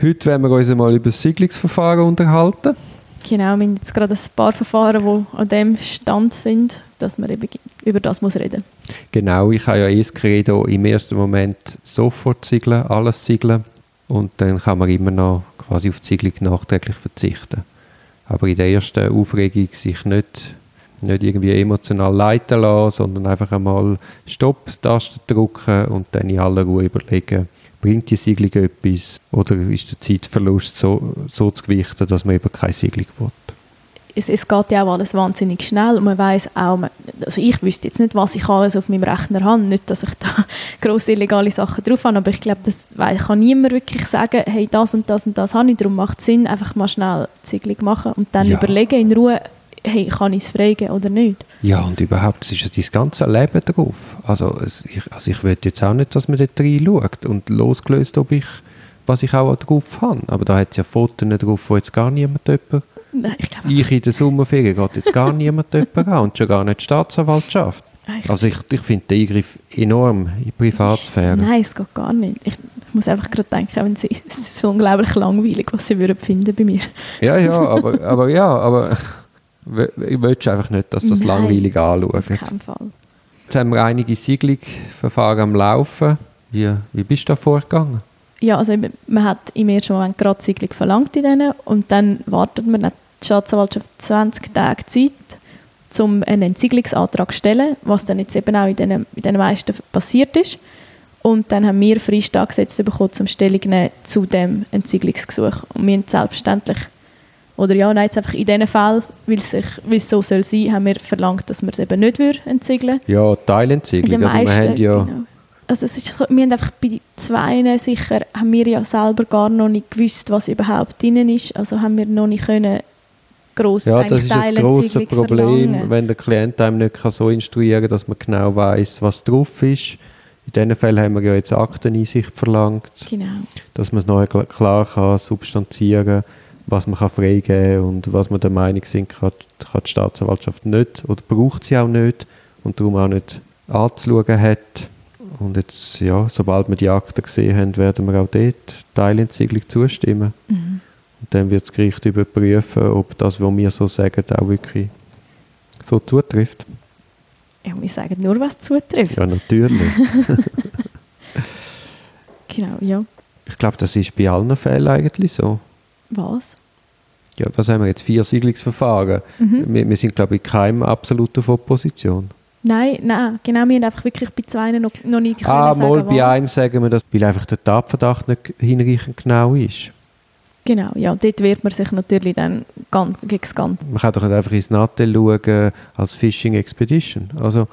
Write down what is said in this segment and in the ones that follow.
Heute werden wir uns mal über das Siedlungsverfahren unterhalten. Genau, wir haben jetzt gerade ein paar Verfahren, die an dem Stand sind, dass man eben über das muss reden Genau, ich habe ja eh das Credo, im ersten Moment sofort siegeln, alles siegeln und dann kann man immer noch quasi auf die Siegelung nachträglich verzichten. Aber in der ersten Aufregung sich nicht, nicht irgendwie emotional leiten lassen, sondern einfach einmal Stopp-Taste drücken und dann in aller Ruhe überlegen, bringt die Siegelung etwas oder ist der Zeitverlust so, so zu gewichten, dass man eben keine Siegelung will? Es, es geht ja auch alles wahnsinnig schnell und man weiß auch, also ich wüsste jetzt nicht, was ich alles auf meinem Rechner habe, nicht, dass ich da grosse illegale Sachen drauf habe, aber ich glaube, das kann niemand wirklich sagen, hey, das und das und das habe ich, darum macht es Sinn, einfach mal schnell die Siegelung machen und dann ja. überlegen in Ruhe, hey, kann ich es fragen oder nicht? Ja, und überhaupt, es ist ja dein ganze Leben drauf. Also ich, also ich will jetzt auch nicht, dass man dort reinschaut und losgelöst, ob ich, was ich auch drauf habe. Aber da hat es ja Fotos drauf, wo jetzt gar niemand jemand Nein, ich, glaube ich in der Sommerferien geht jetzt gar niemand jemand an und schon gar nicht die Staatsanwaltschaft. Also ich, ich finde den Eingriff enorm in die Privatsphäre. Nein, es geht gar nicht. Ich, ich muss einfach gerade denken, wenn sie, es ist so unglaublich langweilig, was sie würden finden bei mir. Ja, ja, aber, aber ja, aber ich will einfach nicht, dass das Nein, langweilig anschaut. Auf keinen Fall. Jetzt haben wir einige Siedlungsverfahren am Laufen. Wie, wie bist du da vorgegangen? Ja, also man hat im ersten Moment gerade Siegelung verlangt in denen und dann wartet man die Staatsanwaltschaft 20 Tage Zeit, um einen Entsiegelungsantrag zu stellen, was dann jetzt eben auch in den, in den meisten passiert ist. Und dann haben wir Freistaat gesetzt bekommen, zum Stellung nehmen zu dem Entsiegelungsgesuch. Und wir haben selbstverständlich oder ja, nein, jetzt einfach in diesen Fällen, weil es so soll sein, haben wir verlangt, dass wir es eben nicht entsiegeln Ja, Teilentsiegelung. Also wir haben ja... Genau. Also es ist so, wir haben einfach bei zwei sicher, haben wir ja selber gar noch nicht gewusst, was überhaupt drin ist. Also haben wir noch nicht können gross Ja, das ist ein grosses Problem, verlangen. wenn der Klient einem nicht kann so instruieren kann, dass man genau weiß, was drauf ist. In diesen Fällen haben wir ja jetzt Akteneinsicht verlangt, genau. dass man es noch klar kann substanzieren kann was man kann freigeben kann und was man der Meinung sind, kann, kann die Staatsanwaltschaft nicht oder braucht sie auch nicht und darum auch nicht anzuschauen hat. Und jetzt, ja, sobald wir die Akten gesehen haben, werden wir auch dort Teilentsiegelung zustimmen. Mhm. Und dann wird das Gericht überprüfen, ob das, was wir so sagen, auch wirklich so zutrifft. Ja, wir sagen nur, was zutrifft. Ja, natürlich. genau, ja. Ich glaube, das ist bei allen Fällen eigentlich so. Was? Ja, was haben wir jetzt? Vier Siedlungsverfahren. Mhm. Wir, wir, sind, glaube ich, in keinem absolut auf Opposition. Nein, nein, genau, wir haben einfach wirklich bei zwei noch, noch nicht ah, können mal, sagen, bei einem sagen wir das, weil einfach der Tatverdacht nicht hinreichend genau ist. Genau, ja, dort wird man sich natürlich dann ganz, gegen das Ganze... Man kann doch nicht einfach ins Nattel schauen als Fishing Expedition. Also,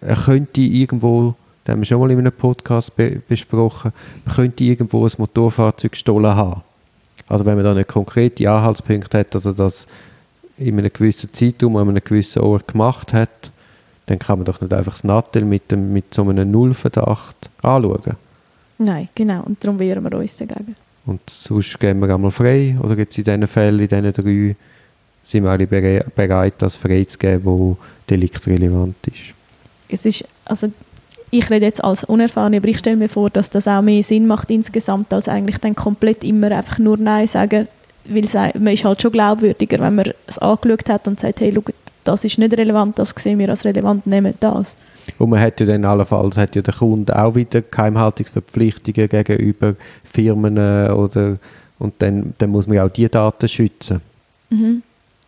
er könnte irgendwo, das haben wir schon mal in einem Podcast be besprochen, man könnte irgendwo ein Motorfahrzeug gestohlen haben. Also wenn man da nicht konkrete Anhaltspunkte hat, also das in einem gewissen Zeitraum an einem gewissen Ort gemacht hat, dann kann man doch nicht einfach das Nattel mit, dem, mit so einem Nullverdacht anschauen. Nein, genau. Und darum wehren wir uns dagegen. Und sonst gehen wir einmal frei? Oder gibt es in diesen Fällen, in diesen drei, sind wir alle bereit, das freizugeben, wo deliktrelevant ist? Es ist, also ich rede jetzt als Unerfahrene, aber ich stelle mir vor, dass das auch mehr Sinn macht insgesamt, als eigentlich dann komplett immer einfach nur Nein sagen, weil man ist halt schon glaubwürdiger, wenn man es angeschaut hat und sagt, hey, schau, das ist nicht relevant, das sehen wir als relevant, nehmen das. Und man hat ja dann allenfalls hat ja der Kunde auch wieder Geheimhaltungsverpflichtungen gegenüber Firmen äh, oder und dann, dann muss man ja auch die Daten schützen. Mhm.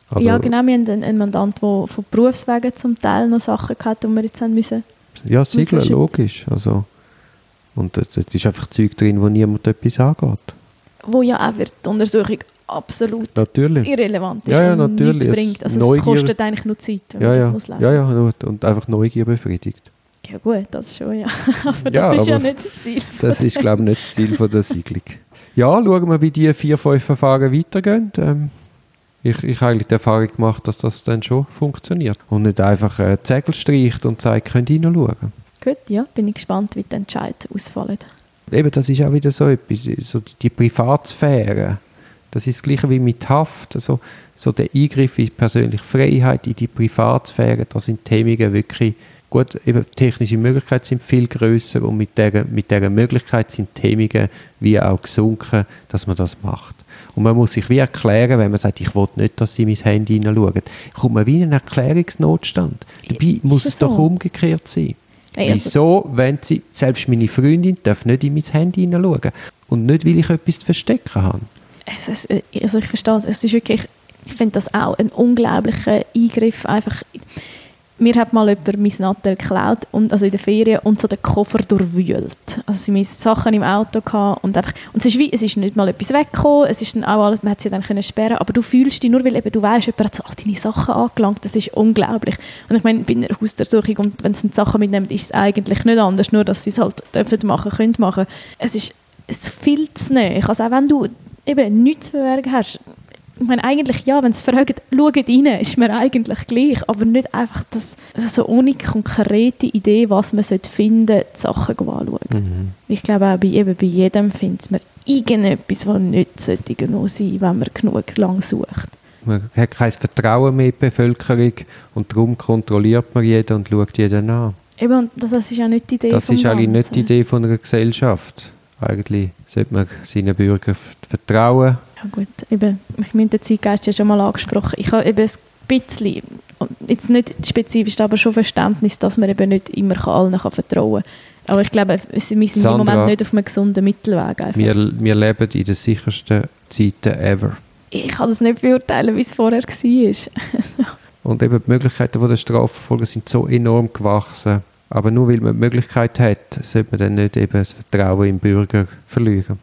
Also, ja, genau. Wir haben einen Mandant, der von Berufswegen zum Teil noch Sachen hatte, die wir jetzt haben müssen ja, Siegler, logisch. Also, und es ist einfach Zeug drin, wo niemand etwas angeht. Wo ja auch für die Untersuchung absolut natürlich. irrelevant ist ja, ja, natürlich. bringt. Also Neugier, es kostet eigentlich nur Zeit, wenn ja, man das ja. muss lesen. Ja, ja, und einfach Neugier befriedigt. Ja gut, das schon, ja. aber das ist ja nicht das Ziel. Das ist, glaube ich, nicht das Ziel von der Siegelung. Ja, schauen wir, wie die vier, fünf Verfahren weitergehen. Ähm, ich, ich habe eigentlich die Erfahrung gemacht, dass das dann schon funktioniert. Und nicht einfach äh, Zegel streicht und sagt, könnt ihr hineinschauen. Gut, ja, bin ich gespannt, wie die Entscheid ausfallen. Eben, das ist auch wieder so etwas, so die Privatsphäre. Das ist das Gleiche wie mit Haft. Also, so der Eingriff in die persönliche Freiheit, in die Privatsphäre, da sind die Hemmungen wirklich Gut, eben technische Möglichkeiten sind viel größer und mit dieser, mit dieser Möglichkeit sind die Hemmungen wie auch gesunken, dass man das macht. Und man muss sich wie erklären, wenn man sagt, ich will nicht, dass sie mein Handy hineinschauen. Kommt man wie in einen Erklärungsnotstand. Dabei muss es so? doch umgekehrt sein. Hey, also Wieso, wenn sie, selbst meine Freundin darf nicht in mein Handy hineinschauen. Und nicht, weil ich etwas zu verstecken habe. Ist, also ich verstehe es. Es ist wirklich, ich finde das auch ein unglaublicher Eingriff. Einfach, mir hat mal jemand mein Nattel geklaut, und, also in der Ferien, und so den Koffer durchwühlt. Also sie meine Sachen im Auto und einfach, und es ist wie, es ist nicht mal etwas weggekommen, es ist dann auch alles, man hat sie dann können sperren, aber du fühlst dich, nur weil eben du weißt, jemand hat so all deine Sachen angelangt, das ist unglaublich. Und ich meine, bei einer Hausdurchsuchung und wenn sie Sachen mitnehmen, ist es eigentlich nicht anders, nur dass sie es halt dürfen machen, können machen. Es ist, es viel zu nah. Also auch wenn du eben nichts zu verbergen hast, ich meine, eigentlich ja, wenn sie fragen, schaut rein, ist mir eigentlich gleich, aber nicht einfach das, also ohne konkrete Idee, was man finden sollte, die Sachen anschauen. Mhm. Ich glaube auch bei, eben bei jedem findet man irgendetwas, was nicht sollte genug sein wenn man genug lang sucht. Man hat kein Vertrauen mehr in die Bevölkerung und darum kontrolliert man jeden und schaut jeden an. Eben, und das, das ist ja nicht die Idee Das ist eigentlich nicht die Idee von einer Gesellschaft. Eigentlich sollte man seinen Bürgern vertrauen ja gut, eben, ich meine, den Zeitgeist ja schon mal angesprochen. Ich habe eben ein bisschen, jetzt nicht spezifisch, aber schon Verständnis, dass man eben nicht immer allen kann vertrauen kann. Aber ich glaube, wir sind Sandra, im Moment nicht auf einem gesunden Mittelweg. Wir, wir leben in den sichersten Zeiten ever. Ich kann das nicht beurteilen, wie es vorher war. Und eben die Möglichkeiten der Strafverfolger sind so enorm gewachsen. Aber nur weil man die Möglichkeit hat, sollte man dann nicht eben das Vertrauen im Bürger verlieren.